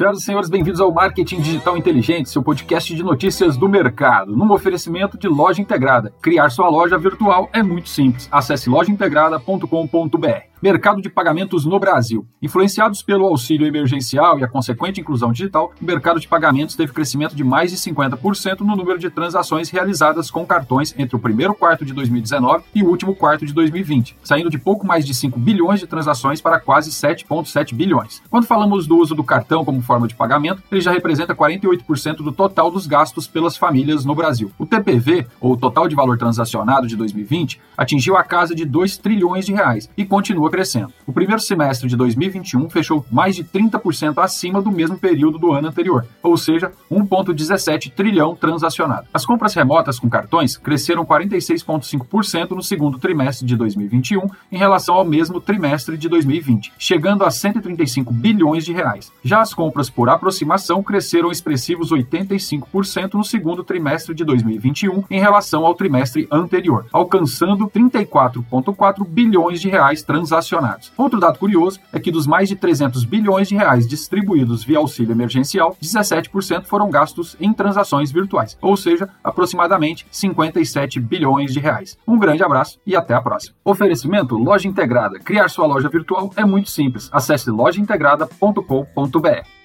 Senhoras e senhores, bem-vindos ao Marketing Digital Inteligente, seu podcast de notícias do mercado, num oferecimento de loja integrada. Criar sua loja virtual é muito simples. Acesse lojaintegrada.com.br. Mercado de pagamentos no Brasil. Influenciados pelo auxílio emergencial e a consequente inclusão digital, o mercado de pagamentos teve crescimento de mais de 50% no número de transações realizadas com cartões entre o primeiro quarto de 2019 e o último quarto de 2020, saindo de pouco mais de 5 bilhões de transações para quase 7,7 bilhões. Quando falamos do uso do cartão como forma de pagamento, ele já representa 48% do total dos gastos pelas famílias no Brasil. O TPV, ou total de valor transacionado de 2020, atingiu a casa de 2 trilhões de reais e continua crescendo. O primeiro semestre de 2021 fechou mais de 30% acima do mesmo período do ano anterior, ou seja, 1,17 trilhão transacionado. As compras remotas com cartões cresceram 46,5% no segundo trimestre de 2021 em relação ao mesmo trimestre de 2020, chegando a 135 bilhões de reais. Já as compras por aproximação cresceram expressivos 85% no segundo trimestre de 2021 em relação ao trimestre anterior, alcançando 34,4 bilhões de reais transacionados Outro dado curioso é que dos mais de 300 bilhões de reais distribuídos via auxílio emergencial, 17% foram gastos em transações virtuais, ou seja, aproximadamente 57 bilhões de reais. Um grande abraço e até a próxima. Oferecimento Loja Integrada. Criar sua loja virtual é muito simples. Acesse lojaintegrada.com.br.